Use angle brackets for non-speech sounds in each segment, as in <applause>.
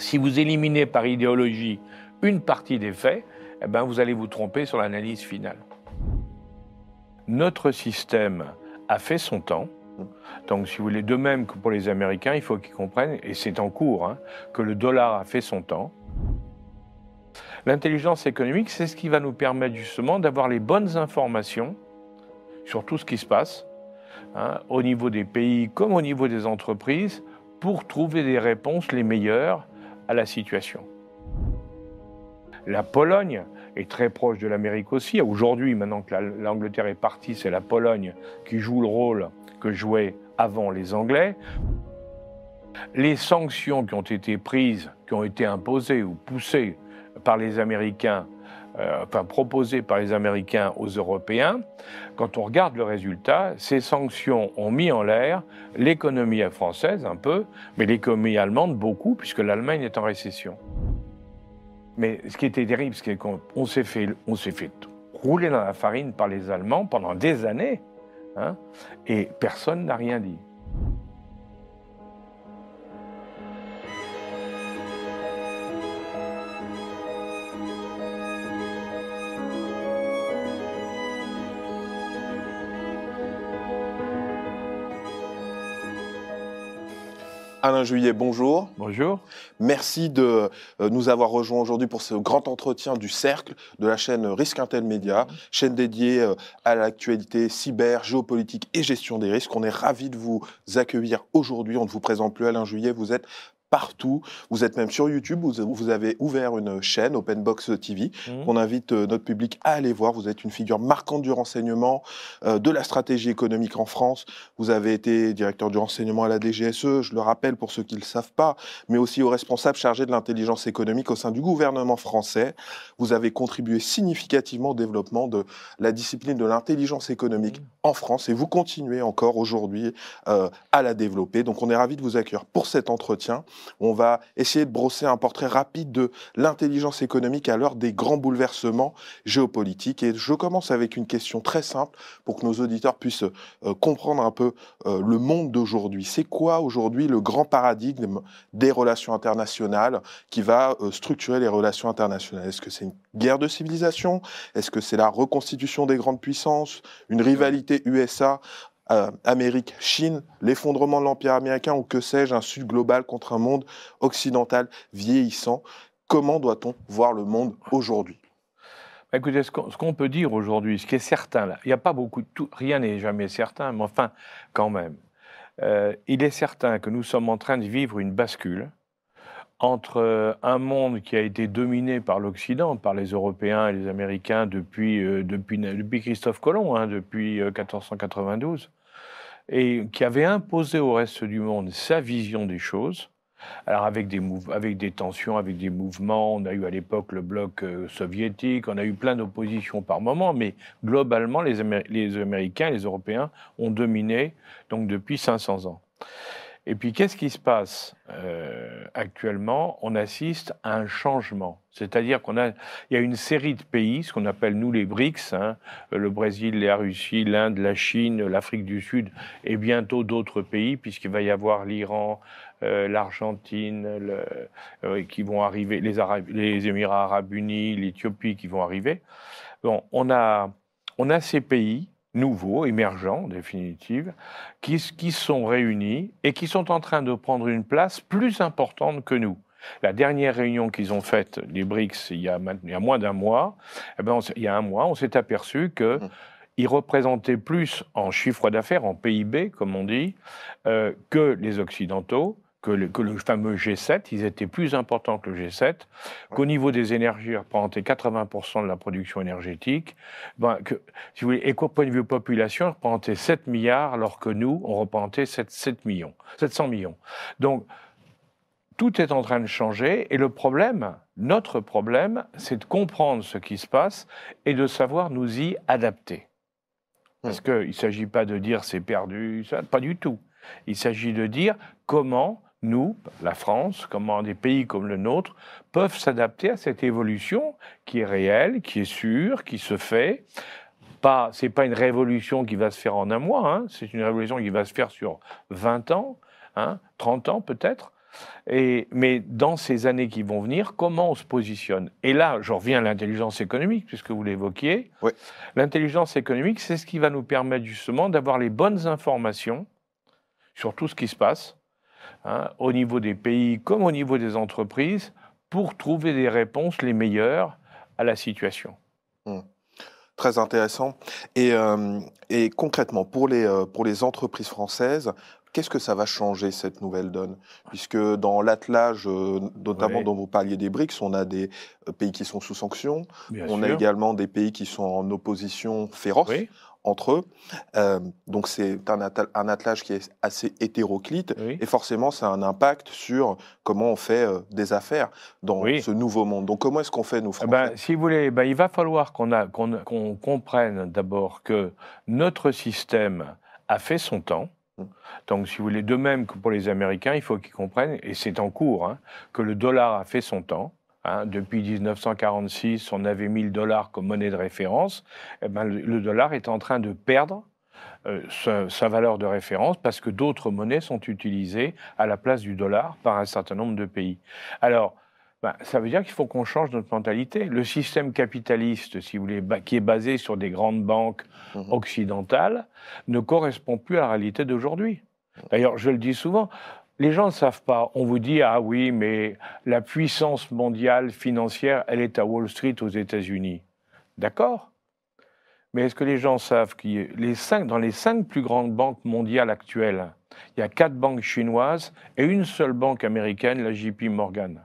Si vous éliminez par idéologie une partie des faits, eh ben vous allez vous tromper sur l'analyse finale. Notre système a fait son temps. Donc, si vous voulez, de même que pour les Américains, il faut qu'ils comprennent, et c'est en cours, hein, que le dollar a fait son temps. L'intelligence économique, c'est ce qui va nous permettre justement d'avoir les bonnes informations sur tout ce qui se passe, hein, au niveau des pays comme au niveau des entreprises, pour trouver des réponses les meilleures à la situation. La Pologne est très proche de l'Amérique aussi. Aujourd'hui, maintenant que l'Angleterre est partie, c'est la Pologne qui joue le rôle que jouaient avant les Anglais. Les sanctions qui ont été prises, qui ont été imposées ou poussées par les Américains, euh, enfin par les Américains aux Européens, quand on regarde le résultat, ces sanctions ont mis en l'air l'économie française un peu, mais l'économie allemande beaucoup, puisque l'Allemagne est en récession. Mais ce qui était terrible, c'est qu'on s'est fait, on s'est fait rouler dans la farine par les Allemands pendant des années, hein, et personne n'a rien dit. Alain Juillet, bonjour. Bonjour. Merci de euh, nous avoir rejoints aujourd'hui pour ce grand entretien du Cercle de la chaîne Risque Intel Média, chaîne dédiée euh, à l'actualité cyber, géopolitique et gestion des risques. On est ravis de vous accueillir aujourd'hui. On ne vous présente plus Alain Juillet, vous êtes partout. Vous êtes même sur YouTube, vous, avez ouvert une chaîne, Openbox TV. Mmh. On invite euh, notre public à aller voir. Vous êtes une figure marquante du renseignement, euh, de la stratégie économique en France. Vous avez été directeur du renseignement à la DGSE, je le rappelle pour ceux qui ne le savent pas, mais aussi au responsable chargé de l'intelligence économique au sein du gouvernement français. Vous avez contribué significativement au développement de la discipline de l'intelligence économique mmh. en France et vous continuez encore aujourd'hui euh, à la développer. Donc on est ravi de vous accueillir pour cet entretien. On va essayer de brosser un portrait rapide de l'intelligence économique à l'heure des grands bouleversements géopolitiques. Et je commence avec une question très simple pour que nos auditeurs puissent euh, comprendre un peu euh, le monde d'aujourd'hui. C'est quoi aujourd'hui le grand paradigme des relations internationales qui va euh, structurer les relations internationales? Est-ce que c'est une guerre de civilisation? Est-ce que c'est la reconstitution des grandes puissances? Une rivalité USA euh, Amérique, Chine, l'effondrement de l'Empire américain ou que sais-je, un Sud global contre un monde occidental vieillissant. Comment doit-on voir le monde aujourd'hui? Bah, Écoutez, ce qu'on peut dire aujourd'hui, ce qui est certain, là, il n'y a pas beaucoup de tout, rien n'est jamais certain, mais enfin, quand même, euh, il est certain que nous sommes en train de vivre une bascule entre euh, un monde qui a été dominé par l'Occident, par les Européens et les Américains depuis, depuis, depuis Christophe Colomb, hein, depuis 1492, et qui avait imposé au reste du monde sa vision des choses. Alors avec des, tensions, avec des mouvements, on a eu à l'époque le bloc euh, soviétique, on a eu plein d'oppositions par moment, mais globalement les, les Américains, les Européens ont dominé donc depuis 500 ans. Et puis, qu'est-ce qui se passe euh, actuellement? On assiste à un changement. C'est-à-dire qu'on a, il y a une série de pays, ce qu'on appelle nous les BRICS, hein, le Brésil, la Russie, l'Inde, la Chine, l'Afrique du Sud, et bientôt d'autres pays, puisqu'il va y avoir l'Iran, euh, l'Argentine, euh, qui vont arriver, les, les Émirats Arabes Unis, l'Éthiopie qui vont arriver. Bon, on a, on a ces pays nouveaux, émergents, en définitive, qui, qui sont réunis et qui sont en train de prendre une place plus importante que nous. La dernière réunion qu'ils ont faite, les BRICS, il y a, il y a moins d'un mois, eh ben il y a un mois, on s'est aperçu que mmh. ils représentaient plus en chiffre d'affaires, en PIB, comme on dit, euh, que les Occidentaux, que le, fameux G7, ils étaient plus importants que le G7, qu'au niveau des énergies, ils représentaient 80% de la production énergétique, ben, que, si vous voulez, et qu'au point de vue population, ils représentaient 7 milliards, alors que nous, on représentait 7, 7 millions, 700 millions. Donc, tout est en train de changer, et le problème, notre problème, c'est de comprendre ce qui se passe et de savoir nous y adapter. Parce qu'il ne s'agit pas de dire c'est perdu, ça, pas du tout. Il s'agit de dire comment nous, la France, comment des pays comme le nôtre, peuvent s'adapter à cette évolution qui est réelle, qui est sûre, qui se fait. Pas, c'est pas une révolution qui va se faire en un mois, hein, c'est une révolution qui va se faire sur 20 ans, hein, 30 ans peut-être. Et, mais dans ces années qui vont venir, comment on se positionne? Et là, je reviens à l'intelligence économique, puisque vous l'évoquiez. Oui. L'intelligence économique, c'est ce qui va nous permettre justement d'avoir les bonnes informations sur tout ce qui se passe, hein, au niveau des pays comme au niveau des entreprises, pour trouver des réponses les meilleures à la situation. Hum. Très intéressant. Et, euh, et concrètement, pour les, euh, pour les entreprises françaises, qu'est-ce que ça va changer cette nouvelle donne? Puisque dans l'attelage, euh, notamment Oui. dont vous parliez des BRICS, on a des pays qui sont sous sanctions, Bien on a également des pays qui sont en opposition féroce Oui, entre eux. Euh, donc c'est un, attelage qui est assez hétéroclite. oui. Et forcément, ça a un impact sur comment on fait euh, des affaires dans Oui. ce nouveau monde. Donc comment est-ce qu'on fait, nous, Eh Français ben, si vous voulez, ben, il va falloir qu'on comprenne d'abord que notre système a fait son temps. Mm. Donc, si vous voulez, de même que pour les Américains, il faut qu'ils comprennent, et c'est en cours, hein, que le dollar a fait son temps. Hein. depuis 1946, on avait mis le dollar comme monnaie de référence. Eh ben, le, dollar est en train de perdre euh, sa, sa valeur de référence parce que d'autres monnaies sont utilisées à la place du dollar par un certain nombre de pays. Alors, ben, ça veut dire qu'il faut qu'on change notre mentalité. Le système capitaliste, si vous voulez, qui est basé sur des grandes banques Mhm. occidentales, ne correspond plus à la réalité d'aujourd'hui. D'ailleurs, je le dis souvent, les gens ne savent pas. On vous dit, ah oui, mais la puissance mondiale financière, elle est à Wall Street aux États-Unis. D'accord Mais est-ce que les gens savent que les cinq, dans les cinq plus grandes banques mondiales actuelles, il y a quatre banques chinoises et une seule banque américaine, la JP Morgan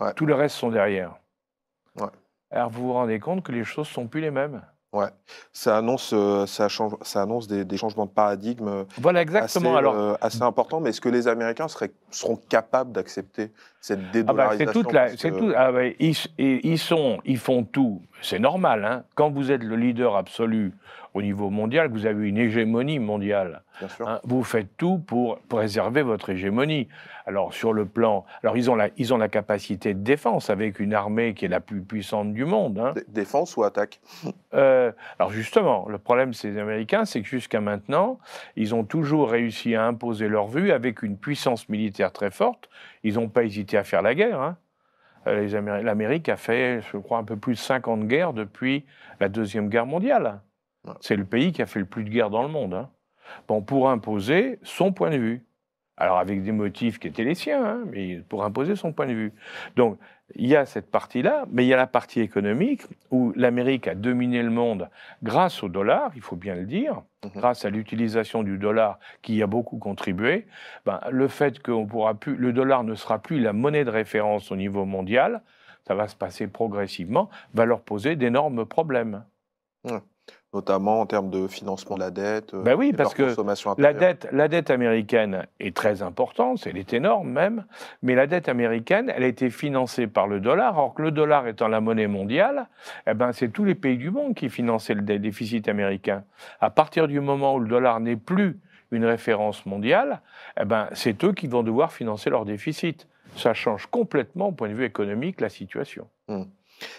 Ouais. Tout le reste sont derrière. Ouais. Alors vous vous rendez compte que les choses sont plus les mêmes. Ouais. Ça annonce, euh, ça change, ça annonce des, des changements de paradigme euh, assez. Alors, euh, assez importants. Mais est-ce que les Américains seraient, seront capables d'accepter cette Ah bah, dédollarisation? c'est tout. ah ils sont, ils font tout. C'est normal. Hein. Quand vous êtes le leader absolu au niveau mondial, que vous avez une hégémonie mondiale. Bien sûr. hein, vous faites tout pour préserver votre hégémonie. Alors sur le plan, alors ils ont la, ils ont la capacité de défense avec une armée qui est la plus puissante du monde. hein. Dé- Défense ou attaque? Euh, alors justement, le problème ces Américains, c'est que jusqu'à maintenant, ils ont toujours réussi à imposer leur vue avec une puissance militaire très forte. Ils n'ont pas hésité à faire la guerre. hein. Euh, L'Amérique a fait, je crois, un peu plus de 50 guerres depuis la Deuxième Guerre mondiale. Ouais. C'est le pays qui a fait le plus de guerres dans le monde. hein. Bon, pour imposer son point de vue. Alors avec des motifs qui étaient les siens, hein, mais pour imposer son point de vue. Donc il y a cette partie-là, mais il y a la partie économique où l'Amérique a dominé le monde grâce au dollar, il faut bien le dire, Mhm. grâce à l'utilisation du dollar qui y a beaucoup contribué. Ben, le fait que on pourra plus, le dollar ne sera plus la monnaie de référence au niveau mondial, ça va se passer progressivement, va leur poser d'énormes problèmes. Notamment en termes de financement de la dette, euh, Ben oui, de parce que La dette, la dette américaine est très importante, elle est énorme même, mais la dette américaine, elle a été financée par le dollar, alors que le dollar étant la monnaie mondiale, eh ben, c'est tous les pays du monde qui finançaient le dé- déficit américain. À partir du moment où le dollar n'est plus une référence mondiale, eh ben, c'est eux qui vont devoir financer leur déficit. Ça change complètement, au point de vue économique, la situation.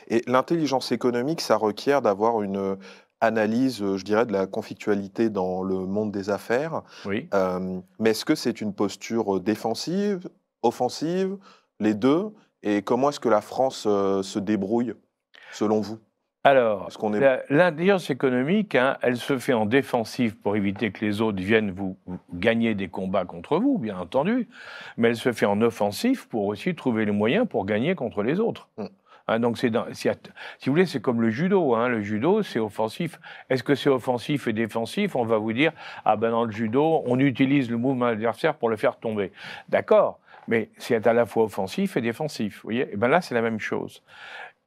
Et l'intelligence économique, ça requiert d'avoir une euh, analyse, euh, je dirais, de la conflictualité dans le monde des affaires. Oui. Euh, mais est-ce que c'est une posture euh, défensive, offensive, les deux? Et comment est-ce que la France euh, se débrouille, selon vous? Alors, est- l'intelligence économique, hein, elle se fait en défensive pour éviter que les autres viennent vous, vous gagner des combats contre vous, bien entendu, mais elle se fait en offensif pour aussi trouver les moyens pour gagner contre les autres. Mm. Hein, donc, c'est si, vous voulez, c'est comme le judo. hein. Le judo, c'est offensif. Est-ce que c'est offensif et défensif? On va vous dire, ah ben dans le judo, on utilise le mouvement adversaire pour le faire tomber. D'accord, mais c'est à la fois offensif et défensif. Vous voyez? Et ben là, c'est la même chose.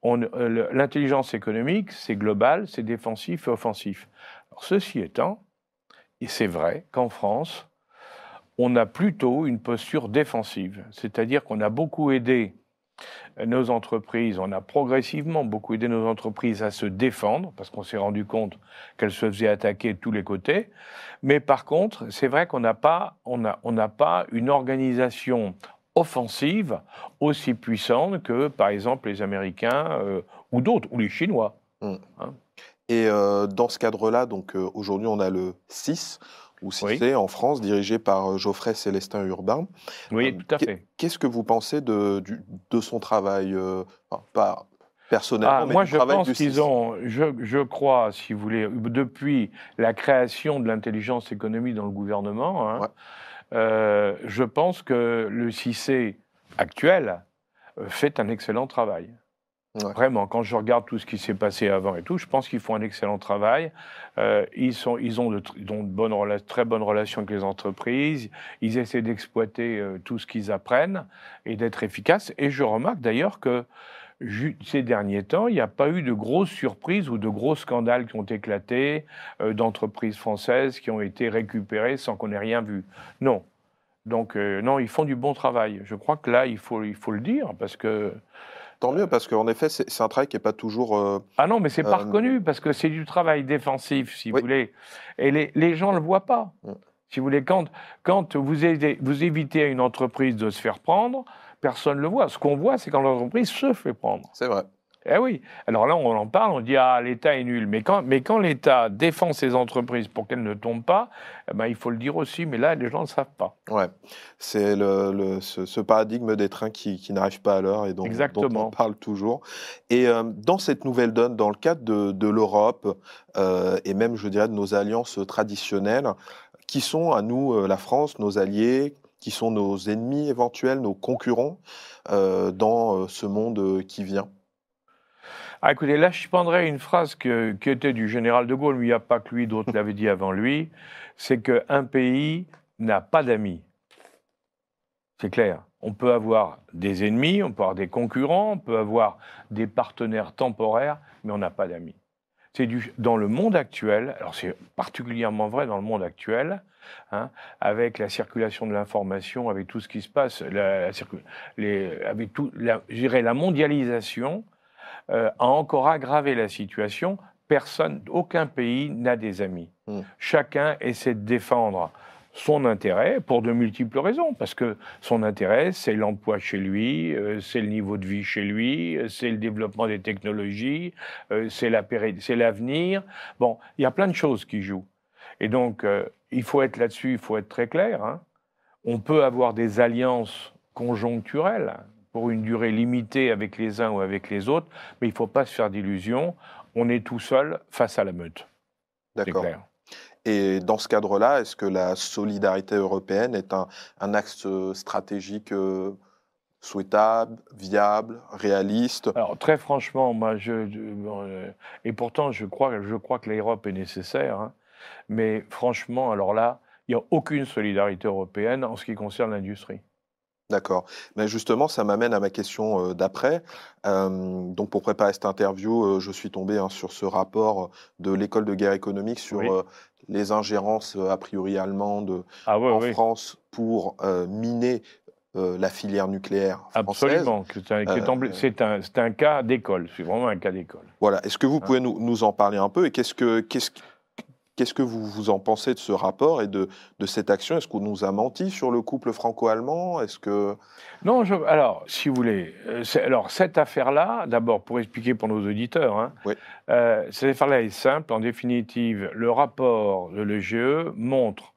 Euh, L'intelligence économique, c'est global, c'est défensif et offensif. Ceci étant, et c'est vrai qu'en France, on a plutôt une posture défensive, c'est-à-dire qu'on a beaucoup aidé nos entreprises, on a progressivement beaucoup aidé nos entreprises à se défendre, parce qu'on s'est rendu compte qu'elles se faisaient attaquer de tous les côtés. Mais par contre, c'est vrai qu'on n'a pas, on a- on n'a pas une organisation offensive aussi puissante que, par exemple, les Américains euh, ou d'autres, ou les Chinois. Et euh, dans ce cadre-là, donc euh, aujourd'hui, on a le 6, ou CICE en France, dirigé par Geoffrey Célestin Urbain. Oui, tout à fait. Qu'est-ce que vous pensez de, de son travail pas personnellement, ah, mais moi, je pense qu'ils ont, je, je crois, si vous voulez, depuis la création de l'intelligence économique dans le gouvernement, hein, Ouais. euh, je pense que le CICE actuel euh, fait un excellent travail. Vraiment, quand je regarde tout ce qui s'est passé avant et tout, je pense qu'ils font un excellent travail. Euh, ils, sont, ils ont de, très bonnes relations avec les entreprises. Ils essaient d'exploiter euh, tout ce qu'ils apprennent et d'être efficaces. Et je remarque d'ailleurs que ces derniers temps, il n'y a pas eu de grosses surprises ou de gros scandales qui ont éclaté euh, d'entreprises françaises qui ont été récupérées sans qu'on ait rien vu. Non. Donc, non, ils font du bon travail. Je crois que là, il faut, il faut le dire parce que. Tant mieux, parce qu'en effet, c'est un travail qui n'est pas toujours. euh, Ah non, mais c'est pas Euh, reconnu parce que c'est du travail défensif, si Oui. vous voulez. Et les, les gens ne le voient pas. Mm. Si vous voulez, quand, quand vous, aidez- vous évitez à une entreprise de se faire prendre, personne ne le voit. Ce qu'on voit, c'est quand l'entreprise se fait prendre. C'est vrai. Eh oui. Alors là, on en parle, on dit ah l'État est nul. Mais quand, mais quand l'État défend ses entreprises pour qu'elles ne tombent pas, eh ben, il faut le dire aussi. Mais là, les gens ne savent pas. Ouais, c'est le, le- ce, ce paradigme des trains qui, qui n'arrivent pas à l'heure et dont, dont on parle toujours. Et euh, dans cette nouvelle donne, dans le cadre de, de l'Europe euh, et même, je dirais, de nos alliances traditionnelles, qui sont à nous, euh, la France, nos alliés, qui sont nos ennemis éventuels, nos concurrents euh, dans ce monde qui vient? Ah, écoutez, là, je prendrais une phrase qui était du général de Gaulle, mais il n'y a pas que lui, d'autres l'avaient dit avant lui, c'est qu'un pays n'a pas d'amis. C'est clair. On peut avoir des ennemis, on peut avoir des concurrents, on peut avoir des partenaires temporaires, mais on n'a pas d'amis. C'est dans le monde actuel, alors c'est particulièrement vrai dans le monde actuel, hein, avec la circulation de l'information, avec tout ce qui se passe, avec tout, la, la mondialisation, euh, a encore aggravé la situation. Personne, aucun pays n'a des amis. Mm. Chacun essaie de défendre son intérêt pour de multiples raisons, parce que son intérêt, c'est l'emploi chez lui, euh, c'est le niveau de vie chez lui, euh, c'est le développement des technologies, euh, c'est la l'avenir. Bon, il y a plein de choses qui jouent. Et donc, il faut être là-dessus, il faut être très clair. hein. On peut avoir des alliances conjoncturelles pour une durée limitée avec les uns ou avec les autres, mais il ne faut pas se faire d'illusions. On est tout seul face à la meute. D'accord. Et dans ce cadre-là, est-ce que la solidarité européenne est un, un axe euh, stratégique euh, souhaitable, viable, réaliste? Alors très franchement, moi, je, euh, et pourtant je crois, je crois que l'Europe est nécessaire, hein. mais franchement, alors là, il n'y a aucune solidarité européenne en ce qui concerne l'industrie. D'accord. Mais justement, ça m'amène à ma question euh, d'après. Euh, donc, pour préparer cette interview, euh, je suis tombé hein, sur ce rapport de l'école de guerre économique sur Oui. euh, les ingérences a priori allemandes Ah en oui, France pour miner la filière nucléaire française. absolument. C'est un, un, un cas d'école, c'est vraiment un cas d'école. Voilà. Est-ce que vous Ah. pouvez nous, nous en parler un peu et qu'est-ce que qu'est-ce Qu'est-ce que vous, vous en pensez de ce rapport et de, de cette action? Est-ce qu'on nous a menti sur le couple franco-allemand? Est-ce que Non, je- alors, si vous voulez, euh, alors cette affaire-là, d'abord pour expliquer pour nos auditeurs, hein, Oui. euh, cette affaire-là est simple. En définitive, le rapport de l'EGE montre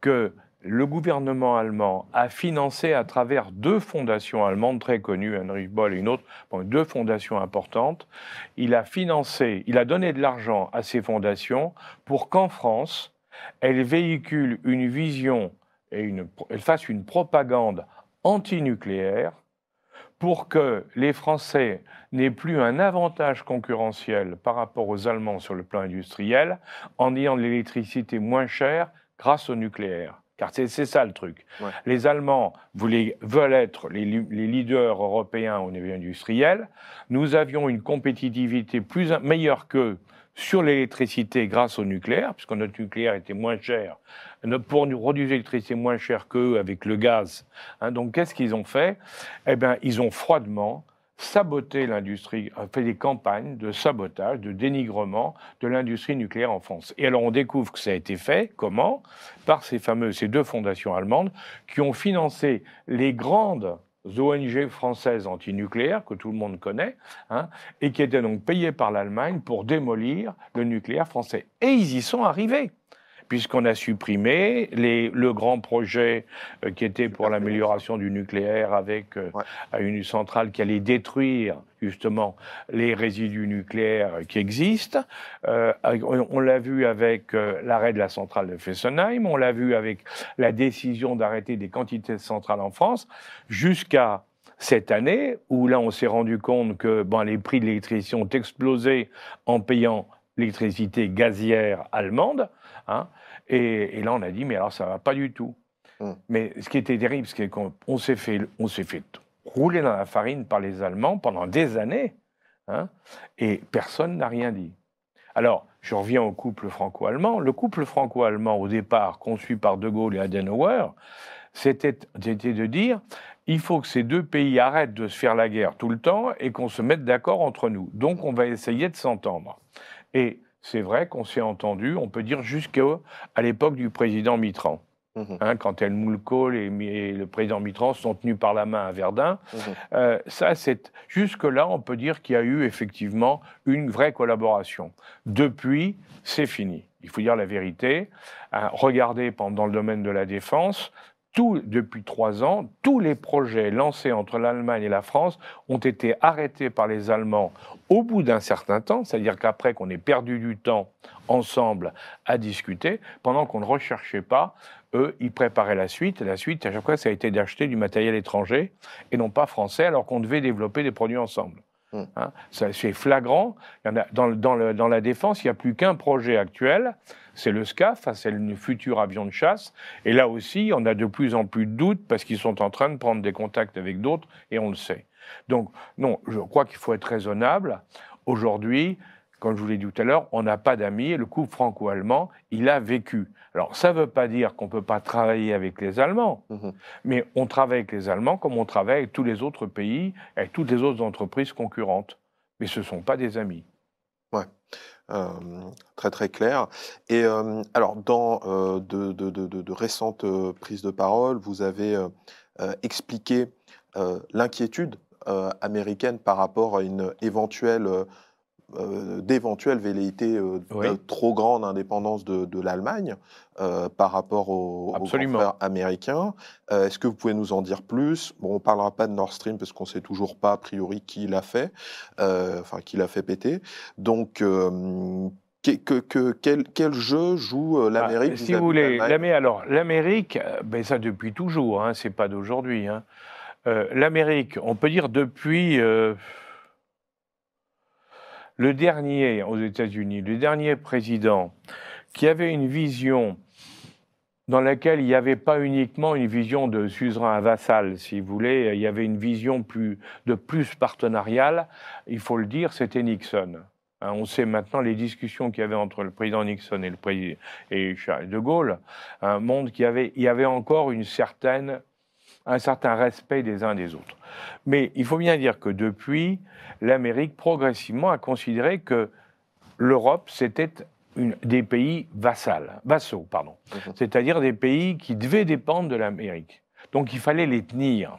que le gouvernement allemand a financé à travers deux fondations allemandes très connues, Heinrich Boll et une autre, deux fondations importantes, il a financé, il a donné de l'argent à ces fondations pour qu'en France, elles véhiculent une vision et une, elles fassent une propagande antinucléaire pour que les Français n'aient plus un avantage concurrentiel par rapport aux Allemands sur le plan industriel en ayant de l'électricité moins chère grâce au nucléaire. Car c'est ça le truc. Ouais. Les Allemands voulaient, veulent être les, leaders européens au niveau industriel. Nous avions une compétitivité plus, meilleure qu'eux sur l'électricité grâce au nucléaire, puisque notre nucléaire était moins cher, pour nous produire l'électricité moins chère qu'eux avec le gaz. Hein, donc qu'est-ce qu'ils ont fait? Eh bien, ils ont froidement saboté l'industrie, euh, fait des campagnes de sabotage, de dénigrement de l'industrie nucléaire en France. Et alors on découvre que ça a été fait, comment? Par ces fameuses, ces deux fondations allemandes qui ont financé les grandes ONG françaises antinucléaires que tout le monde connaît, hein, et qui étaient donc payées par l'Allemagne pour démolir le nucléaire français. Et ils y sont arrivés. Puisqu'on a supprimé les, le grand projet euh, qui était pour l'amélioration du nucléaire avec euh, une centrale qui allait détruire justement les résidus nucléaires qui existent. Euh, on, l'a vu avec l'arrêt de la centrale de Fessenheim, on l'a vu avec la décision d'arrêter des quantités de centrales en France, jusqu'à cette année, où là on s'est rendu compte que bon, les prix de l'électricité ont explosé en payant l'électricité gazière allemande, hein, et, là on a dit mais alors ça va pas du tout. Hum. Mais ce qui était terrible, c'est qu'on s'est fait, on s'est fait rouler dans la farine par les Allemands pendant des années, hein, et personne n'a rien dit. Alors, je reviens au couple franco-allemand. Le couple franco-allemand, au départ, conçu par De Gaulle et Adenauer, c'était de dire il faut que ces deux pays arrêtent de se faire la guerre tout le temps et qu'on se mette d'accord entre nous. Donc on va essayer de s'entendre. Et c'est vrai qu'on s'est entendu, on peut dire jusqu'à l'époque du président Mitran. Mhm. Hein, quand Helmut Kohl et, le président Mitran sont tenus par la main à Verdun. Mhm. Euh, ça, c'est jusque-là, on peut dire qu'il y a eu effectivement une vraie collaboration. Depuis, c'est fini. Il faut dire la vérité. Hein, regardez, dans le domaine de la défense, depuis trois ans, tous les projets lancés entre l'Allemagne et la France ont été arrêtés par les Allemands au bout d'un certain temps, c'est-à-dire qu'après qu'on ait perdu du temps ensemble à discuter, pendant qu'on ne recherchait pas, eux, ils préparaient la suite. Et la suite, à chaque fois, ça a été d'acheter du matériel étranger et non pas français, alors qu'on devait développer des produits ensemble. Mmh. Hein, c'est flagrant. dans, dans, la défense, il n'y a plus qu'un projet actuel c'est le SCAF, hein, c'est le futur avion de chasse. Et là aussi, on a de plus en plus de doutes parce qu'ils sont en train de prendre des contacts avec d'autres et on le sait. Donc, non, je crois qu'il faut être raisonnable. Aujourd'hui, comme je vous l'ai dit tout à l'heure, on n'a pas d'amis et le couple franco-allemand, il a vécu. Alors, ça ne veut pas dire qu'on ne peut pas travailler avec les Allemands, mhm. mais on travaille avec les Allemands comme on travaille avec tous les autres pays, avec toutes les autres entreprises concurrentes. Mais ce ne sont pas des amis. Ouais. Euh, très très clair. Et euh, alors, dans euh, de, de, de, de, récentes prises de parole, vous avez expliqué l'inquiétude américaine par rapport à une éventuelle euh, d'éventuelles velléités euh, trop grande indépendance de, l'Allemagne euh, par rapport aux, frères américains. Est-ce que vous pouvez nous en dire plus? Bon, on parlera pas de Nord Stream parce qu'on sait toujours pas a priori qui l'a fait, enfin qui l'a fait péter. Donc que, quel, jeu joue bah, l'Amérique Si vous voulez, alors l'Amérique, ben ça depuis toujours, hein, c'est pas d'aujourd'hui. Hein. L'Amérique, on peut dire depuis le dernier aux États-Unis, le dernier président qui avait une vision dans laquelle il n'y avait pas uniquement une vision de suzerain vassal, si vous voulez, il y avait une vision de plus partenariale, il faut le dire, c'était Nixon. Hein, on sait maintenant les discussions qu'il y avait entre le président Nixon et le président et Charles de Gaulle, un monde qui avait, il y avait encore une certaine, un certain respect des uns des autres. Mais il faut bien dire que depuis, l'Amérique progressivement a considéré que l'Europe, c'était des pays vassals, vassaux, pardon, c'est-à-dire des pays qui devaient dépendre de l'Amérique. Donc il fallait les tenir.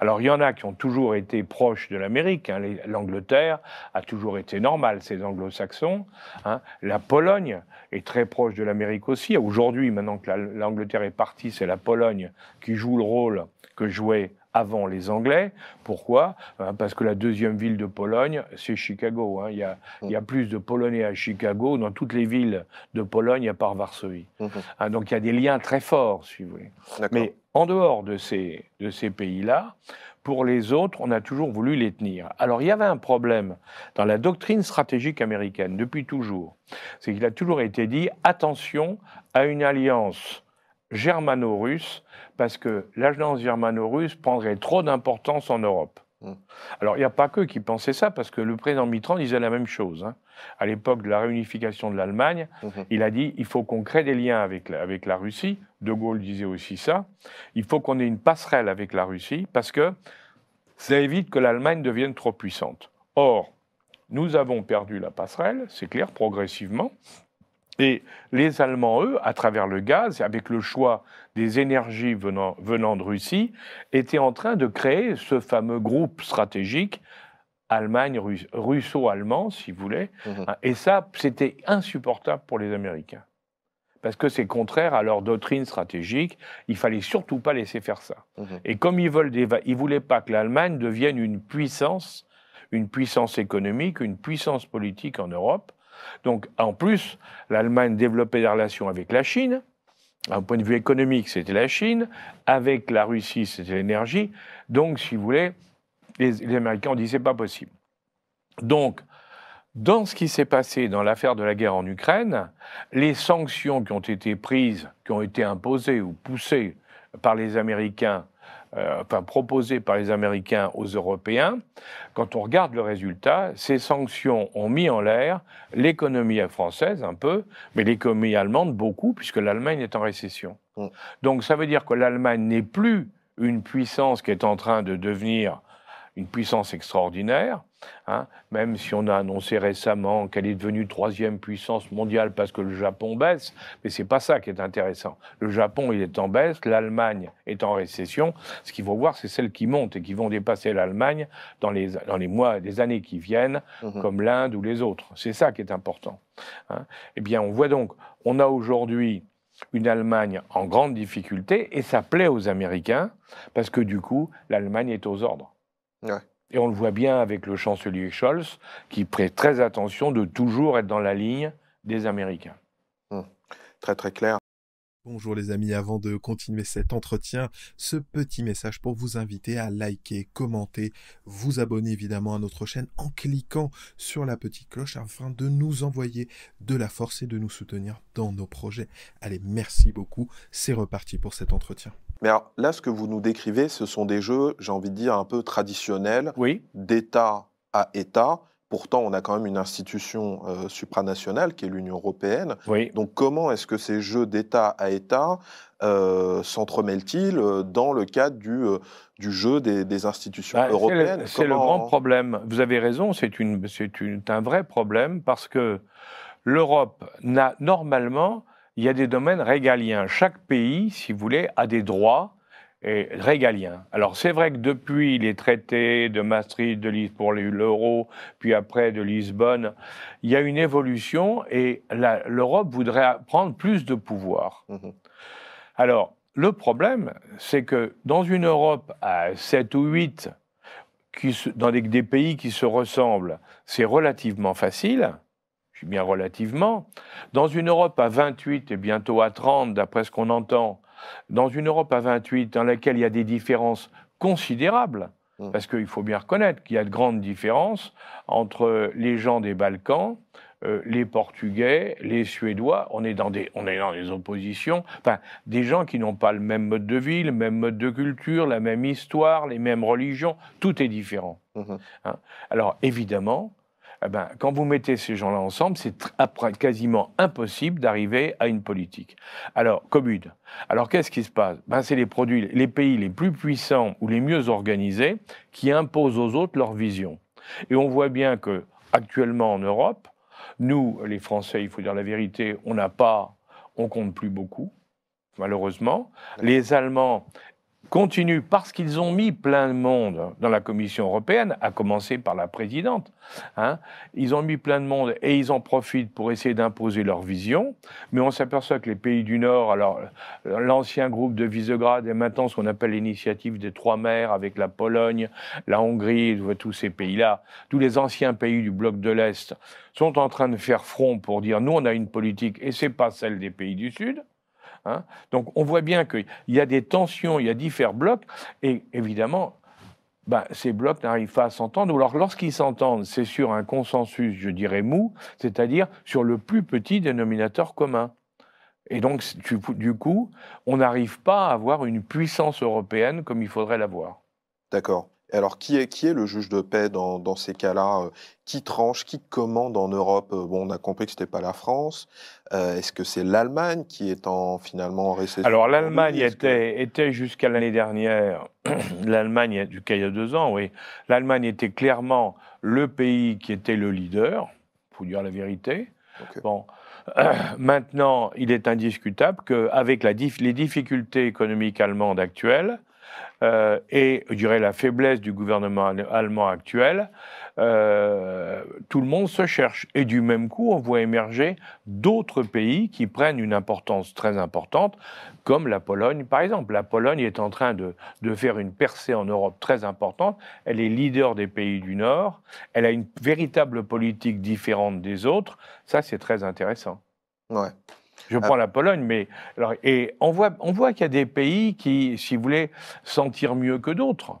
Alors il y en a qui ont toujours été proches de l'Amérique. Hein. L'Angleterre a toujours été normale, c'est anglo-saxons. Hein. La Pologne est très proche de l'Amérique aussi. Aujourd'hui, maintenant que l'Angleterre est partie, c'est la Pologne qui joue le rôle que jouait avant les Anglais. Pourquoi? Euh, Parce que la deuxième ville de Pologne, c'est Chicago. Hein. Il, y a, il, y a, plus de Polonais à Chicago dans toutes les villes de Pologne à part Varsovie. Mhm. Hein, donc il y a des liens très forts, si vous voulez. Mais en dehors de ces, de ces pays-là, pour les autres, on a toujours voulu les tenir. Alors il y avait un problème dans la doctrine stratégique américaine depuis toujours. C'est qu'il a toujours été dit attention à une alliance germano-russe parce que l'agence germano-russe prendrait trop d'importance en Europe. Hmm. Alors, il n'y a pas que qui pensaient ça, parce que le président Mitterrand disait la même chose. Hein. À l'époque de la réunification de l'Allemagne, hmm. il a dit il faut qu'on crée des liens avec la, avec la Russie. De Gaulle disait aussi ça. Il faut qu'on ait une passerelle avec la Russie, parce que ça évite que l'Allemagne devienne trop puissante. Or, nous avons perdu la passerelle, c'est clair, progressivement. Et les Allemands, eux, à travers le gaz, avec le choix des énergies venant, venant de Russie, étaient en train de créer ce fameux groupe stratégique Allemagne, russo-allemand, si vous voulez. Mhm. Et ça, c'était insupportable pour les Américains. parce que c'est contraire à leur doctrine stratégique. Il fallait surtout pas laisser faire ça. Mhm. Et comme ils veulent, ils voulaient pas que l'Allemagne devienne une puissance, une puissance économique, une puissance politique en Europe. Donc, en plus, l'Allemagne développait des relations avec la Chine. Un point de vue économique, c'était la Chine. Avec la Russie, c'était l'énergie. Donc, si vous voulez, les, les Américains ont dit c'est pas possible. Donc, dans ce qui s'est passé dans l'affaire de la guerre en Ukraine, les sanctions qui ont été prises, qui ont été imposées ou poussées par les Américains, euh, enfin proposées par les Américains aux Européens, quand on regarde le résultat, ces sanctions ont mis en l'air l'économie française un peu, mais l'économie allemande beaucoup, puisque l'Allemagne est en récession. Mm. Donc ça veut dire que l'Allemagne n'est plus une puissance qui est en train de devenir une puissance extraordinaire, hein, même si on a annoncé récemment qu'elle est devenue troisième puissance mondiale parce que le Japon baisse, mais c'est pas ça qui est intéressant. Le Japon, il est en baisse, l'Allemagne est en récession. Ce qu'il faut voir, c'est celles qui montent et qui vont dépasser l'Allemagne dans les, dans les mois, les années qui viennent, Mhm. comme l'Inde ou les autres. C'est ça qui est important. hein. Eh bien, on voit donc, on a aujourd'hui une Allemagne en grande difficulté et ça plaît aux Américains parce que du coup, l'Allemagne est aux ordres. Ouais. Et on le voit bien avec le chancelier Scholz, qui prête très attention de toujours être dans la ligne des Américains. Très très clair. Bonjour les amis, avant de continuer cet entretien, ce petit message pour vous inviter à liker, commenter, vous abonner évidemment à notre chaîne en cliquant sur la petite cloche afin de nous envoyer de la force et de nous soutenir dans nos projets. Allez, merci beaucoup, c'est reparti pour cet entretien. Mais alors, là, ce que vous nous décrivez, ce sont des jeux, j'ai envie de dire, un peu traditionnels, Oui, d'État à État. Pourtant, on a quand même une institution euh, supranationale qui est l'Union européenne. oui. Donc, comment est-ce que ces jeux d'État à État euh, s'entremêlent-ils euh, dans le cadre du, euh, du jeu des, des institutions Bah, européennes? C'est le, Comment- grand problème. Vous avez raison, c'est un vrai problème parce que l'Europe n'a normalement, il y a des domaines régaliens. Chaque pays, si vous voulez, a des droits régaliens. Alors c'est vrai que depuis les traités de Maastricht, de Lis- pour l'euro, puis après de Lisbonne, il y a une évolution et l'Europe voudrait prendre plus de pouvoir. Mhm. Alors, le problème, c'est que dans une Europe à 7 ou 8, qui se- dans des, des pays qui se ressemblent, c'est relativement facile. Je dis bien relativement. Dans une Europe à 28 et bientôt à 30, d'après ce qu'on entend, dans une Europe à 28 dans laquelle il y a des différences considérables, Mm. parce qu'il faut bien reconnaître qu'il y a de grandes différences entre les gens des Balkans, euh, les Portugais, les Suédois, on est, dans des, on est dans des oppositions, enfin, des gens qui n'ont pas le même mode de vie, le même mode de culture, la même histoire, les mêmes religions, tout est différent. Mhm. Hein. Alors évidemment, eh ben, quand vous mettez ces gens-là ensemble, c'est quasiment impossible d'arriver à une politique. Alors, commune. Alors qu'est-ce qui se passe? Ben, C'est les les pays les plus puissants ou les mieux organisés qui imposent aux autres leur vision. Et on voit bien que actuellement en Europe, nous, les Français, il faut dire la vérité, on n'a pas, on compte plus beaucoup, malheureusement. Les Allemands continuent parce qu'ils ont mis plein de monde dans la Commission européenne, à commencer par la présidente. hein. Ils ont mis plein de monde et ils en profitent pour essayer d'imposer leur vision. Mais on s'aperçoit que les pays du Nord, alors l'ancien groupe de Visegrad et maintenant ce qu'on appelle l'initiative des trois mers avec la Pologne, la Hongrie, tous ces pays-là, tous les anciens pays du bloc de l'Est sont en train de faire front pour dire nous on a une politique et c'est pas celle des pays du Sud. Hein. Donc on voit bien qu'il y a des tensions, il y a différents blocs, et évidemment, ben, ces blocs n'arrivent pas à s'entendre. Ou alors lorsqu'ils s'entendent, c'est sur un consensus, je dirais mou, c'est-à-dire sur le plus petit dénominateur commun. Et donc, du coup- du coup, on n'arrive pas à avoir une puissance européenne comme il faudrait l'avoir. D'accord. Alors, qui est, qui est le juge de paix dans, dans ces cas-là euh, Qui tranche Qui commande en Europe? Euh, Bon, on a compris que ce n'était pas la France. Euh, Est-ce que c'est l'Allemagne qui est en, finalement en récession Alors l'Allemagne que- était, jusqu'à l'année dernière, <clears throat> l'Allemagne jusqu'à il y a deux ans, oui, l'Allemagne était clairement le pays qui était le leader, faut dire la vérité. Bon, <clears throat> maintenant, il est indiscutable qu'avec dif- les difficultés économiques allemandes actuelles, euh, et, je dirais, la faiblesse du gouvernement allemand actuel, euh, tout le monde se cherche. Et du même coup, on voit émerger d'autres pays qui prennent une importance très importante, comme la Pologne, par exemple. La Pologne est en train de, de faire une percée en Europe très importante. Elle est leader des pays du Nord. Elle a une véritable politique différente des autres. Ça, c'est très intéressant. Ouais. Je prends la Pologne, mais et on voit, qu'il y a des pays qui, si vous voulez, s'en tirent mieux que d'autres.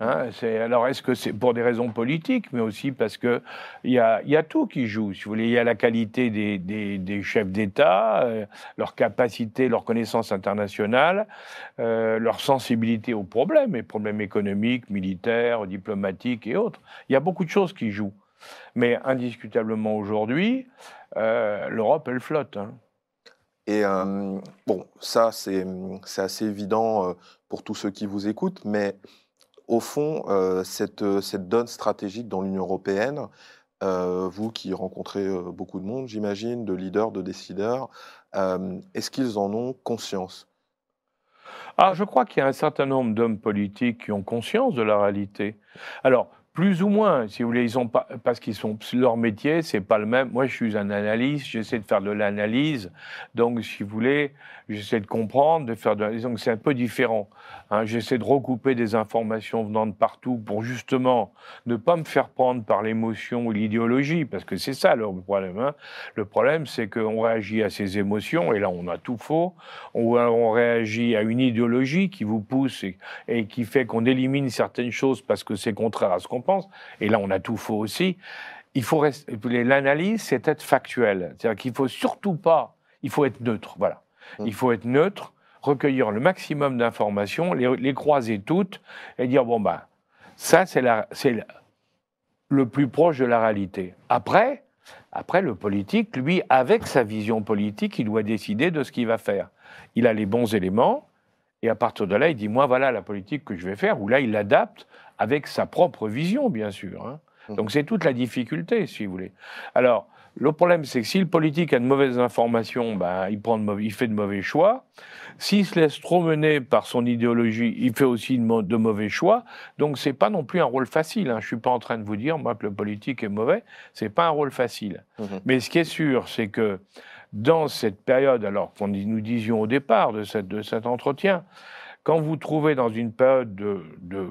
Hein, alors, est-ce que c'est pour des raisons politiques, mais aussi parce qu'il y a, y a tout qui joue, si vous voulez. Il y a la qualité des, des, chefs d'État, euh, leur capacité, leur connaissance internationale, euh, leur sensibilité aux problèmes, les problèmes économiques, militaires, diplomatiques et autres. Il y a beaucoup de choses qui jouent. Mais indiscutablement aujourd'hui, euh, l'Europe, elle flotte. Hein. Et bon, ça, c'est assez évident pour tous ceux qui vous écoutent, mais au fond, euh, cette, cette, donne stratégique dans l'Union européenne, euh, vous qui rencontrez euh, beaucoup de monde, j'imagine, de leaders, de décideurs, est-ce qu'ils en ont conscience? Ah, Je crois qu'il y a un certain nombre d'hommes politiques qui ont conscience de la réalité. Alors, plus ou moins, si vous voulez, ils ont pas, parce qu'ils sont leur métier, c'est pas le même. Moi, je suis un analyste, j'essaie de faire de l'analyse, donc si vous voulez, j'essaie de comprendre, de faire de, donc c'est un peu différent. Hein. j'essaie de recouper des informations venant de partout pour justement ne pas me faire prendre par l'émotion ou l'idéologie, parce que c'est ça le problème. Hein. Le problème, c'est qu'on réagit à ces émotions, et là, on a tout faux. Ou on réagit à une idéologie qui vous pousse et, et qui fait qu'on élimine certaines choses parce que c'est contraire à ce qu'on et là on a tout faux aussi, il faut l'analyse, c'est être factuel. C'est-à-dire qu'il faut surtout pas, il faut être neutre, voilà. Mmh. Il faut être neutre, recueillir le maximum d'informations, les, croiser toutes et dire bon ben ça c'est le plus proche de la réalité. Après, après le politique, lui, avec sa vision politique, il doit décider de ce qu'il va faire. Il a les bons éléments, et à partir de là, il dit, moi, voilà la politique que je vais faire, ou là, il l'adapte avec sa propre vision, bien sûr. Hein. Mmh. Donc c'est toute la difficulté, si vous voulez. Alors, le problème, c'est que si le politique a de mauvaises informations, ben, il, prend il fait de mauvais choix. S'il se laisse trop mener par son idéologie, il fait aussi de, mauvais choix. Donc, c'est pas non plus un rôle facile. Hein. Je suis pas en train de vous dire, moi, que le politique est mauvais. C'est pas un rôle facile. Mmh. Mais ce qui est sûr, c'est que dans cette période, alors qu'on nous disions au départ de, cette, de cet entretien, quand vous trouvez dans une période de, de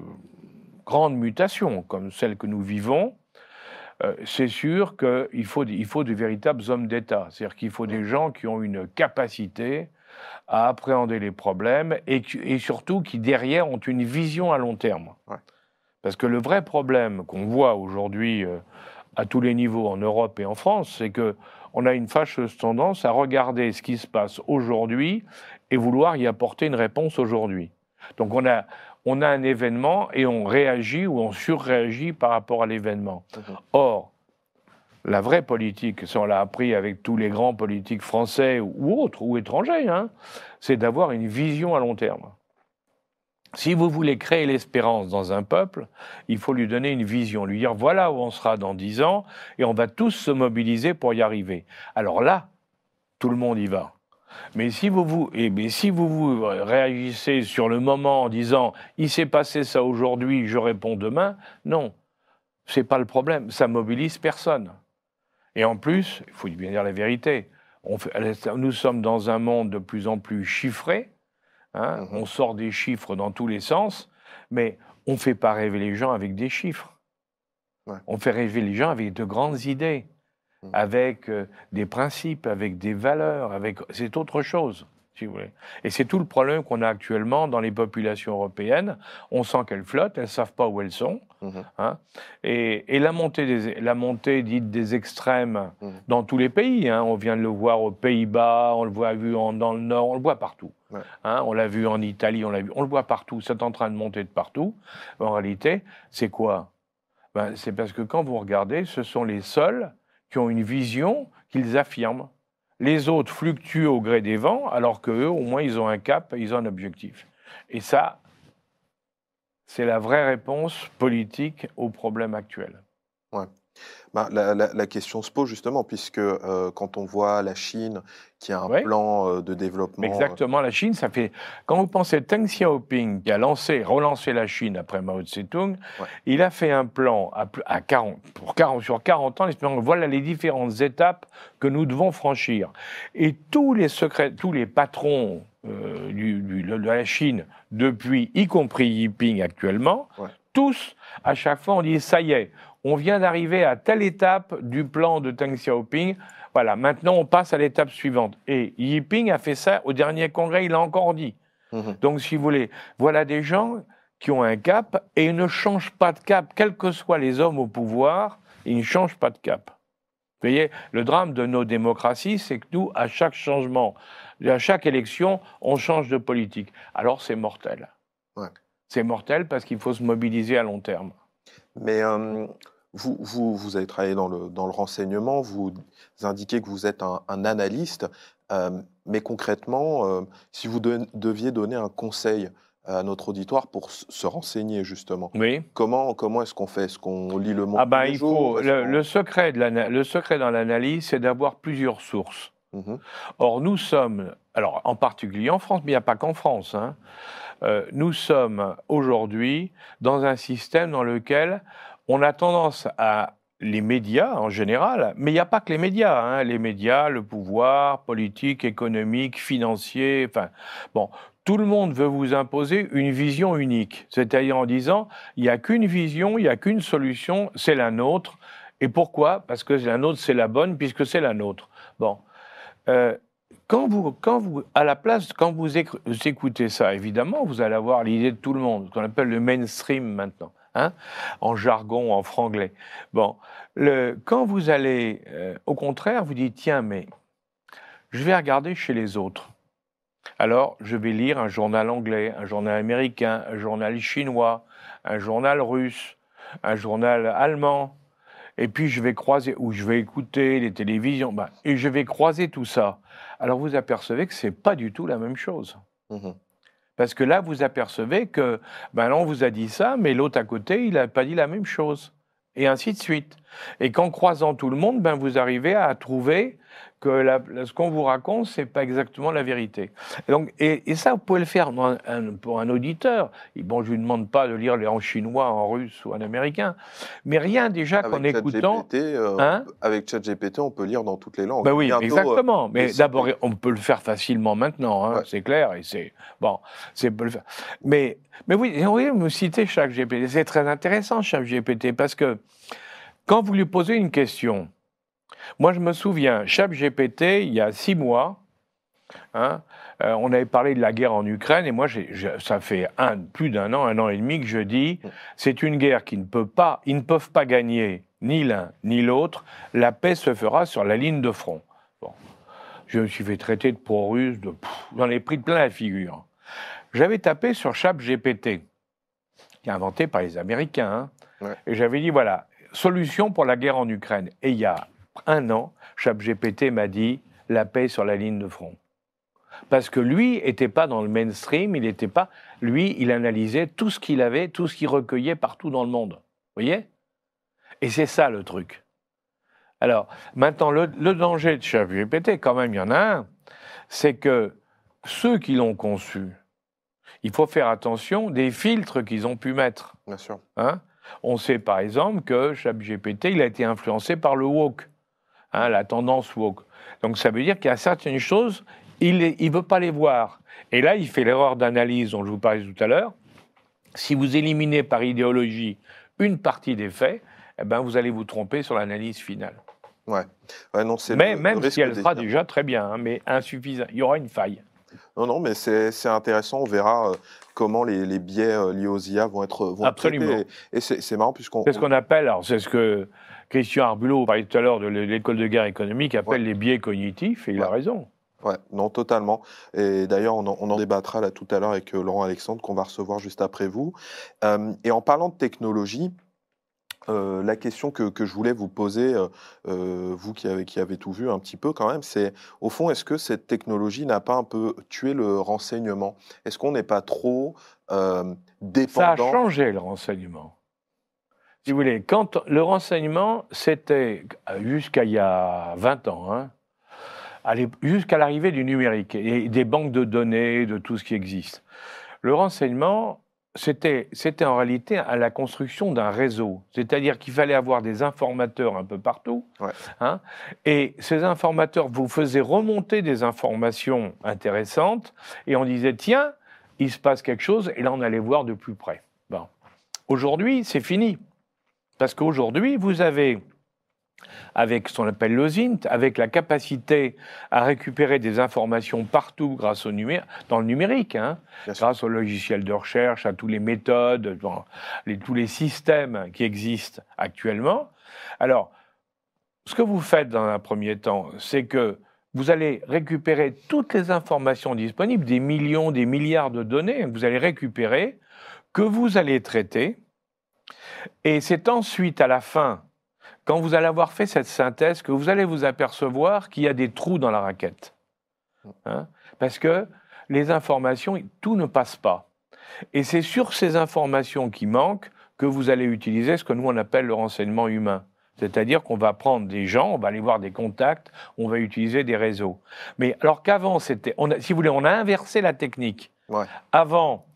grande mutation comme celle que nous vivons, euh, c'est sûr qu'il faut, il faut de véritables hommes d'État. C'est-à-dire qu'il faut des gens qui ont une capacité à appréhender les problèmes et, et surtout qui, derrière, ont une vision à long terme. Parce que le vrai problème qu'on voit aujourd'hui euh, à tous les niveaux en Europe et en France, c'est que on a une fâcheuse tendance à regarder ce qui se passe aujourd'hui et vouloir y apporter une réponse aujourd'hui. Donc on a, on a un événement et on réagit ou on surréagit par rapport à l'événement. Or, la vraie politique, ça on l'a appris avec tous les grands politiques français ou autres, ou étrangers, hein, c'est d'avoir une vision à long terme. Si vous voulez créer l'espérance dans un peuple, il faut lui donner une vision, lui dire voilà où on sera dans dix ans, et on va tous se mobiliser pour y arriver. Alors là, tout le monde y va. Mais si vous vous, et, mais si vous, vous réagissez sur le moment en disant il s'est passé ça aujourd'hui, je réponds demain, non, c'est pas le problème. Ça mobilise personne. Et en plus, il faut bien dire la vérité. On nous sommes dans un monde de plus en plus chiffré. Hein, mhm. On sort des chiffres dans tous les sens, mais on ne fait pas rêver les gens avec des chiffres. On fait rêver les gens avec de grandes idées. Mmh. avec euh, des principes, avec des valeurs, avec c'est autre chose. Si vous voulez. Et c'est tout le problème qu'on a actuellement dans les populations européennes. On sent qu'elles flottent, elles ne savent pas où elles sont. Mmh. Hein. Et, la, montée des, la montée dite des extrêmes mmh. dans tous les pays, hein. on vient de le voir aux Pays-Bas, on le voit vu en, dans le Nord, on le voit partout. Hein. on l'a vu en Italie, on l'a vu, on le voit partout. C'est en train de monter de partout. En réalité, c'est quoi? Ben, C'est parce que quand vous regardez, ce sont les seuls qui ont une vision qu'ils affirment. Les autres fluctuent au gré des vents, alors qu'eux, au moins, ils ont un cap, ils ont un objectif. Et ça, c'est la vraie réponse politique au problème actuel. Ouais. Bah, la, la- la question se pose justement, puisque euh, quand on voit la Chine qui a un plan euh, de développement. Exactement, la Chine, ça fait. Quand vous pensez Deng Xiaoping, qui a lancé, relancé la Chine après Mao Tse-tung, Ouais. il a fait un plan à, pl- à 40, pour 40, sur 40 ans, espérant voilà les différentes étapes que nous devons franchir. Et tous les secrets, tous les patrons euh, du- du- de la Chine, depuis, y compris Jinping actuellement, Ouais. tous, à chaque fois, on dit ça y est, on vient d'arriver à telle étape du plan de Deng Xiaoping. Voilà, maintenant on passe à l'étape suivante. Et Jinping a fait ça au dernier congrès, il a encore dit. Mhm. Donc, si vous voulez, voilà des gens qui ont un cap et ils ne changent pas de cap, quels que soient les hommes au pouvoir, ils ne changent pas de cap. Vous voyez, le drame de nos démocraties, c'est que nous, à chaque changement, à chaque élection, on change de politique. Alors, c'est mortel. Ouais. C'est mortel parce qu'il faut se mobiliser à long terme. Mais euh, vous, vous, vous avez travaillé dans le, dans le renseignement, vous indiquez que vous êtes un, un analyste, euh, mais concrètement, euh, si vous de- deviez donner un conseil à notre auditoire pour se renseigner justement, Oui. comment, comment est-ce qu'on fait? Est-ce qu'on lit le monde Ah ben, il jours? Faut. Est-ce Le, secret de le secret dans l'analyse, c'est d'avoir plusieurs sources. Mhm. Or, nous sommes, alors en particulier en France, mais il n'y a pas qu'en France, hein, euh, nous sommes aujourd'hui dans un système dans lequel on a tendance à les médias en général, mais il n'y a pas que les médias, hein, les médias, le pouvoir politique, économique, financier, enfin, bon, tout le monde veut vous imposer une vision unique, c'est-à-dire en disant, il n'y a qu'une vision, il n'y a qu'une solution, c'est la nôtre. Et pourquoi? Parce que la nôtre, c'est la bonne, puisque c'est la nôtre. Bon. Euh, quand vous, quand vous, à la place, quand vous éc- vous écoutez ça, évidemment, vous allez avoir l'idée de tout le monde, ce qu'on appelle le mainstream maintenant, hein, en jargon, en franglais. Bon, quand vous allez, euh, au contraire, vous dites tiens, mais je vais regarder chez les autres. Alors, je vais lire un journal anglais, un journal américain, un journal chinois, un journal russe, un journal allemand, et puis je vais croiser, ou je vais écouter les télévisions, ben, et je vais croiser tout ça. Alors vous apercevez que c'est pas du tout la même chose. Mhm. Parce que là, vous apercevez que, ben là, on vous a dit ça, mais l'autre à côté, il n'a pas dit la même chose. Et ainsi de suite. Et qu'en croisant tout le monde, ben vous arrivez à trouver que la- ce qu'on vous raconte, c'est pas exactement la vérité. Et, donc, et, et ça, vous pouvez le faire dans un- un- pour un auditeur. Et bon, je ne lui demande pas de lire en chinois, en russe ou en américain. Mais rien déjà qu'en écoutant. ChatGPT, euh, Hein avec ChatGPT, on peut lire dans toutes les langues. Ben oui, Bientôt, euh, exactement. Mais d'abord, on peut le faire facilement maintenant, hein, Ouais. c'est clair. Et c'est bon, c'est peut le faire. Mais, mais oui, oui, vous citez chaque GPT. C'est très intéressant chaque GPT parce que quand vous lui posez une question, moi je me souviens, chaque GPT, il y a six mois, hein, euh, on avait parlé de la guerre en Ukraine et moi, ça fait un, plus d'un an, un an et demi que je dis, c'est une guerre qui ne peut pas, ils ne peuvent pas gagner ni l'un ni l'autre. La paix se fera sur la ligne de front. Bon. Je me suis fait traiter de pro-russe, de, j'en ai pris de plein la figure. J'avais tapé sur ChatGPT, qui est inventé par les Américains, hein, Ouais. et j'avais dit voilà, solution pour la guerre en Ukraine. Et il y a un an, ChatGPT m'a dit la paix sur la ligne de front. Parce que lui n'était pas dans le mainstream, il n'était pas. Lui, il analysait tout ce qu'il avait, tout ce qu'il recueillait partout dans le monde. Vous voyez? Et c'est ça le truc. Alors, maintenant, le, le danger de ChatGPT, quand même, il y en a un, c'est que ceux qui l'ont conçu, il faut faire attention des filtres qu'ils ont pu mettre. Bien sûr. Hein? On sait par exemple que ChatGPT, il a été influencé par le woke, hein, la tendance woke. Donc ça veut dire qu'il y a certaines choses, il ne veut pas les voir. Et là, il fait l'erreur d'analyse dont je vous parlais tout à l'heure. Si vous éliminez par idéologie une partie des faits, eh ben, vous allez vous tromper sur l'analyse finale. Ouais. Ouais, non, c'est Mais le- le même risque si elle sera déjà très bien, hein, mais insuffisant, il y aura une faille. Non, non, mais c'est c'est intéressant. On verra euh, comment les, les biais euh, liés aux IA vont être, vont Absolument. Et, et c'est marrant puisqu'on. C'est ce qu'on appelle, alors c'est ce que Christian Arbulot parlait tout à l'heure de l'école de guerre économique, appelle Ouais. les biais cognitifs, et il a raison. Ouais, non, totalement. Et d'ailleurs, on, en- on en débattra là tout à l'heure avec euh, Laurent Alexandre, qu'on va recevoir juste après vous. Euh, et en parlant de technologie, euh, la question que, que je voulais vous poser, euh, euh, vous qui avez, qui avez tout vu un petit peu quand même, c'est au fond, est-ce que cette technologie n'a pas un peu tué le renseignement? Est-ce qu'on n'est pas trop euh, Ça a dépendant? changé le renseignement. Si vous voulez, quand le renseignement, c'était jusqu'à il y a 20 ans, hein, jusqu'à l'arrivée du numérique et des banques de données, de tout ce qui existe. Le renseignement, c'était, c'était en réalité à la construction d'un réseau. C'est-à-dire qu'il fallait avoir des informateurs un peu partout. Hein, et ces informateurs vous faisaient remonter des informations intéressantes. Et on disait, tiens, il se passe quelque chose. Et là, on allait voir de plus près. Bon. Aujourd'hui, c'est fini. Parce qu'aujourd'hui, vous avez avec ce qu'on appelle l'OSINT, avec la capacité à récupérer des informations partout grâce au dans le numérique, hein, grâce au logiciel de recherche, à toutes les méthodes, tous les systèmes qui existent actuellement. Alors, ce que vous faites dans un premier temps, c'est que vous allez récupérer toutes les informations disponibles, des millions, des milliards de données, vous allez récupérer, que vous allez traiter, et c'est ensuite à la fin quand vous allez avoir fait cette synthèse, que vous allez vous apercevoir qu'il y a des trous dans la raquette. Hein, parce que les informations, tout ne passe pas. Et c'est sur ces informations qui manquent que vous allez utiliser ce que nous on appelle le renseignement humain. C'est-à-dire qu'on va prendre des gens, on va aller voir des contacts, on va utiliser des réseaux. Mais alors qu'avant, c'était, si vous voulez, on a inversé la technique. Avant,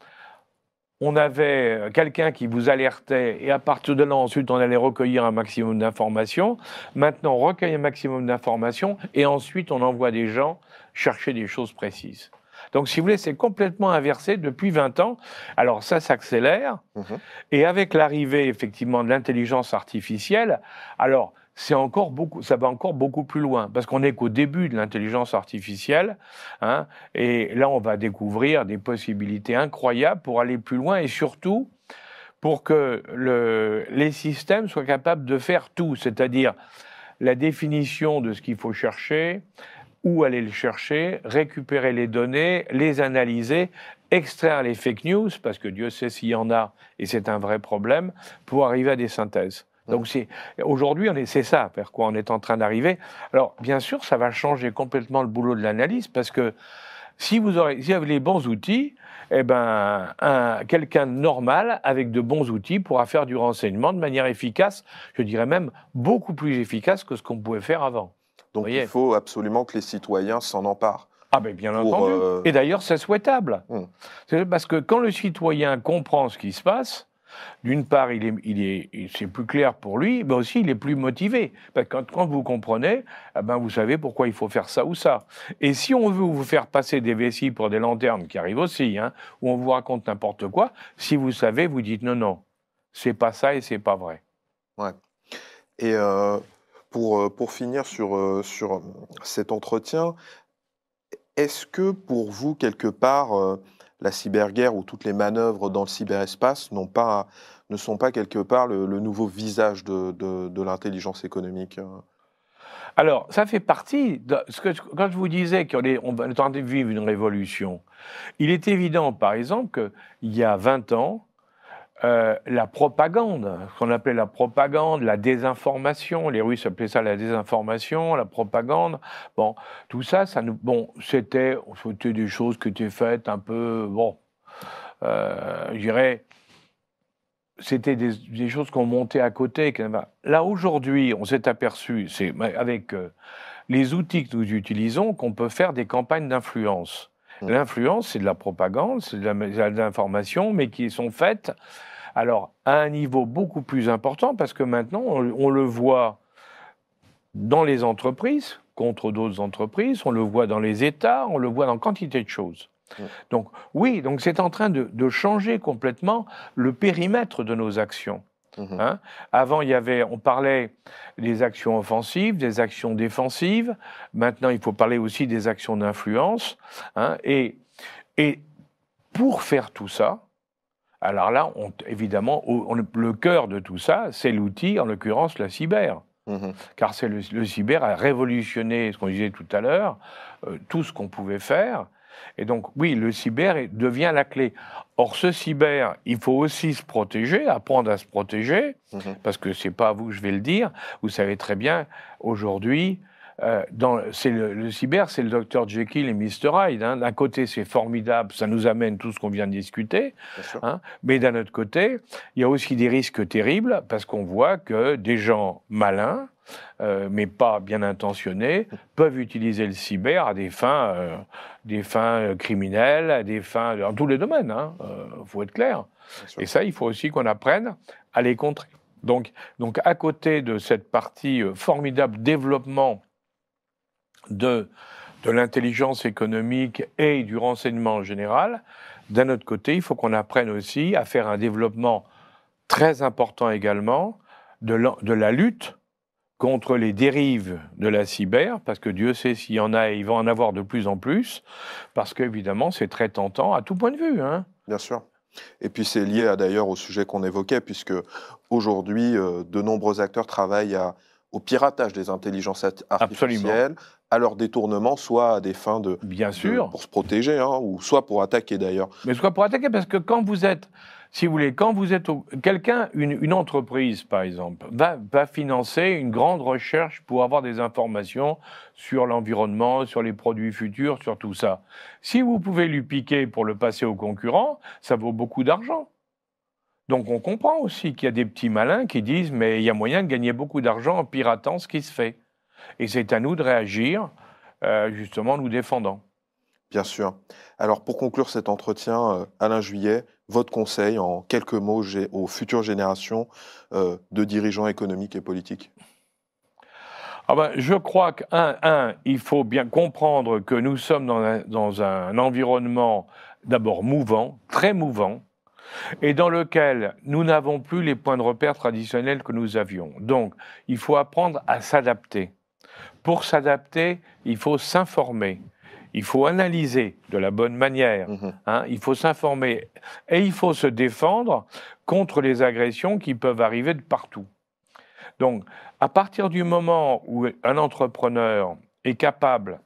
on avait euh, quelqu'un qui vous alertait et à partir de là, ensuite, on allait recueillir un maximum d'informations. Maintenant, on recueille un maximum d'informations et ensuite, on envoie des gens chercher des choses précises. Donc, si vous voulez, c'est complètement inversé depuis 20 ans. Alors, ça s'accélère. Mhm. Et avec l'arrivée, effectivement, de l'intelligence artificielle, alors, c'est encore beaucoup, ça va encore beaucoup plus loin, parce qu'on n'est qu'au début de l'intelligence artificielle, hein, et là on va découvrir des possibilités incroyables pour aller plus loin, et surtout pour que le, les systèmes soient capables de faire tout, c'est-à-dire la définition de ce qu'il faut chercher, où aller le chercher, récupérer les données, les analyser, extraire les fake news, parce que Dieu sait s'il y en a, et c'est un vrai problème, pour arriver à des synthèses. Donc c'est aujourd'hui, c'est ça vers quoi on est en train d'arriver. Alors bien sûr, ça va changer complètement le boulot de l'analyse parce que si vous, aurez, si vous avez les bons outils, eh ben, quelqu'un normal avec de bons outils pourra faire du renseignement de manière efficace, je dirais même beaucoup plus efficace que ce qu'on pouvait faire avant. Donc il faut absolument que les citoyens s'en emparent. Ah ben bien entendu. Euh, Et d'ailleurs, c'est souhaitable. C'est parce que quand le citoyen comprend ce qui se passe, d'une part, il est, il est, c'est plus clair pour lui, mais aussi il est plus motivé. Parce que quand, vous comprenez, eh ben vous savez pourquoi il faut faire ça ou ça. Et si on veut vous faire passer des vessies pour des lanternes, qui arrivent aussi, hein, où on vous raconte n'importe quoi, si vous savez, vous dites non, non, c'est pas ça et c'est pas vrai. Ouais. Et euh, pour, euh, pour finir sur, euh, sur cet entretien, est-ce que pour vous, quelque part, la cyberguerre ou toutes les manœuvres dans le cyberespace pas, ne sont pas quelque part le, nouveau visage de, l'intelligence économique euh. Alors, ça fait partie de ce que quand je vous disais qu'on est, est en train de vivre une révolution, il est évident, par exemple, qu'il y a 20 ans, euh, la propagande, ce qu'on appelait la propagande, la désinformation, les Russes appelaient ça la désinformation, la propagande, bon, tout ça, ça nous, bon, c'était, c'était des choses qui étaient faites un peu, bon, euh, je dirais, c'était des, choses qu'on montait à côté. Là, aujourd'hui, on s'est aperçu, c'est avec euh, les outils que nous utilisons, qu'on peut faire des campagnes d'influence. Mmh. L'influence, c'est de la propagande, c'est de l'information, mais qui sont faites alors, à un niveau beaucoup plus important, parce que maintenant, on, le voit dans les entreprises, contre d'autres entreprises, on le voit dans les États, on le voit dans quantité de choses. Donc oui, donc c'est en train de, changer complètement le périmètre de nos actions. Mhm. Hein. Avant, il y avait, on parlait des actions offensives, des actions défensives. Maintenant, il faut parler aussi des actions d'influence. Hein. et, et pour faire tout ça, alors là, évidemment, le cœur de tout ça, c'est l'outil, en l'occurrence la cyber. Mhm. Car c'est le, cyber a révolutionné ce qu'on disait tout à l'heure, euh, tout ce qu'on pouvait faire. Et donc, oui, le cyber devient la clé. Or, ce cyber, il faut aussi se protéger, apprendre à se protéger, mhm. parce que c'est pas à vous que je vais le dire. Vous savez très bien, aujourd'hui, euh, c'est le, le cyber, c'est le Dr Jekyll et Mr Hyde. hein. D'un côté, c'est formidable, ça nous amène tout ce qu'on vient de discuter. Hein, mais d'un autre côté, il y a aussi des risques terribles parce qu'on voit que des gens malins, euh, mais pas bien intentionnés, <laughs> peuvent utiliser le cyber à des fins, euh, des fins criminelles, à des fins dans tous les domaines. Il faut être clair. Et ça, il faut aussi qu'on apprenne à les contrer. Donc, donc, à côté de cette partie formidable développement de, de l'intelligence économique et du renseignement en général, d'un autre côté, il faut qu'on apprenne aussi à faire un développement très important également de la, de la lutte contre les dérives de la cyber, parce que Dieu sait s'il y en a et il va en avoir de plus en plus, parce qu'évidemment, c'est très tentant à tout point de vue. Hein. Bien sûr. Et puis c'est lié d'ailleurs au sujet qu'on évoquait, puisque aujourd'hui, euh, de nombreux acteurs travaillent à- au piratage des intelligences art- artificielles, à leur détournement, soit à des fins de, Bien de- sûr. pour se protéger, hein, ou soit pour attaquer d'ailleurs. Mais quoi pour attaquer, parce que quand vous êtes, si vous voulez, quand vous êtes quelqu'un, une, une entreprise par exemple, va, va financer une grande recherche pour avoir des informations sur l'environnement, sur les produits futurs, sur tout ça. Si vous pouvez lui piquer pour le passer au concurrent, ça vaut beaucoup d'argent. Donc on comprend aussi qu'il y a des petits malins qui disent mais il y a moyen de gagner beaucoup d'argent en piratant ce qui se fait. Et c'est à nous de réagir, euh, justement en nous défendant. Bien sûr. Alors pour conclure cet entretien, euh, Alain Juillet, votre conseil en quelques mots aux futures générations euh, de dirigeants économiques et politiques? Ah ben, je crois qu'un, un, il faut bien comprendre que nous sommes dans un, dans un environnement d'abord mouvant, très mouvant, et dans lequel nous n'avons plus les points de repère traditionnels que nous avions. Donc, il faut apprendre à s'adapter. Pour s'adapter, il faut s'informer. Il faut analyser de la bonne manière. Mhm. Hein, il faut s'informer et il faut se défendre contre les agressions qui peuvent arriver de partout. Donc, à partir du moment où un entrepreneur est capable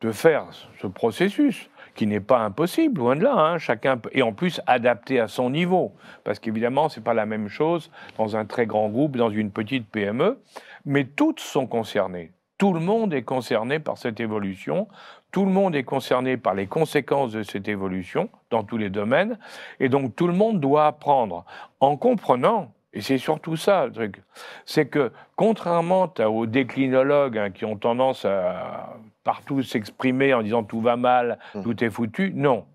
de faire ce processus, qui n'est pas impossible, loin de là, hein, chacun et en plus adapté à son niveau, parce qu'évidemment, c'est pas la même chose dans un très grand groupe, dans une petite PME, mais toutes sont concernées. Tout le monde est concerné par cette évolution, tout le monde est concerné par les conséquences de cette évolution dans tous les domaines, et donc tout le monde doit apprendre. En comprenant, et c'est surtout ça le truc, c'est que contrairement aux déclinologues hein, qui ont tendance à partout s'exprimer en disant tout va mal, Mhm. tout est foutu, non.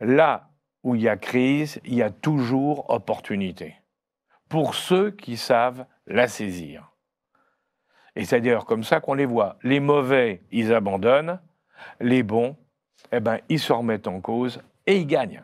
Là où il y a crise, il y a toujours opportunité. Pour ceux qui savent la saisir. Et c'est d'ailleurs comme ça qu'on les voit. Les mauvais, ils abandonnent. Les bons, eh ben, ils se remettent en cause et ils gagnent.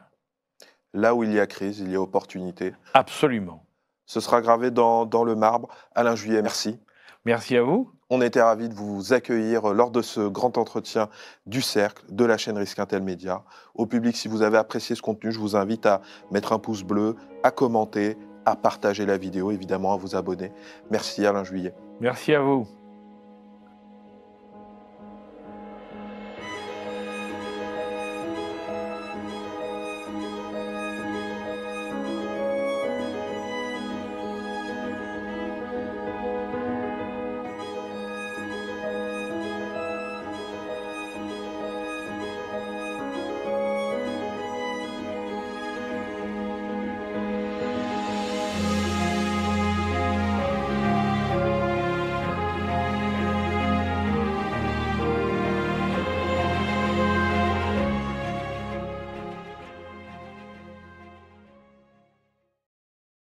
Là où il y a crise, il y a opportunité. Absolument. Ce sera gravé dans, dans le marbre. Alain Juillet, merci. Merci à vous. On était ravis de vous accueillir lors de ce grand entretien du Cercle de la chaîne Risque Intel Média. Au public, si vous avez apprécié ce contenu, je vous invite à mettre un pouce bleu, à commenter, à partager la vidéo, évidemment à vous abonner. Merci Alain Juillet. Merci à vous.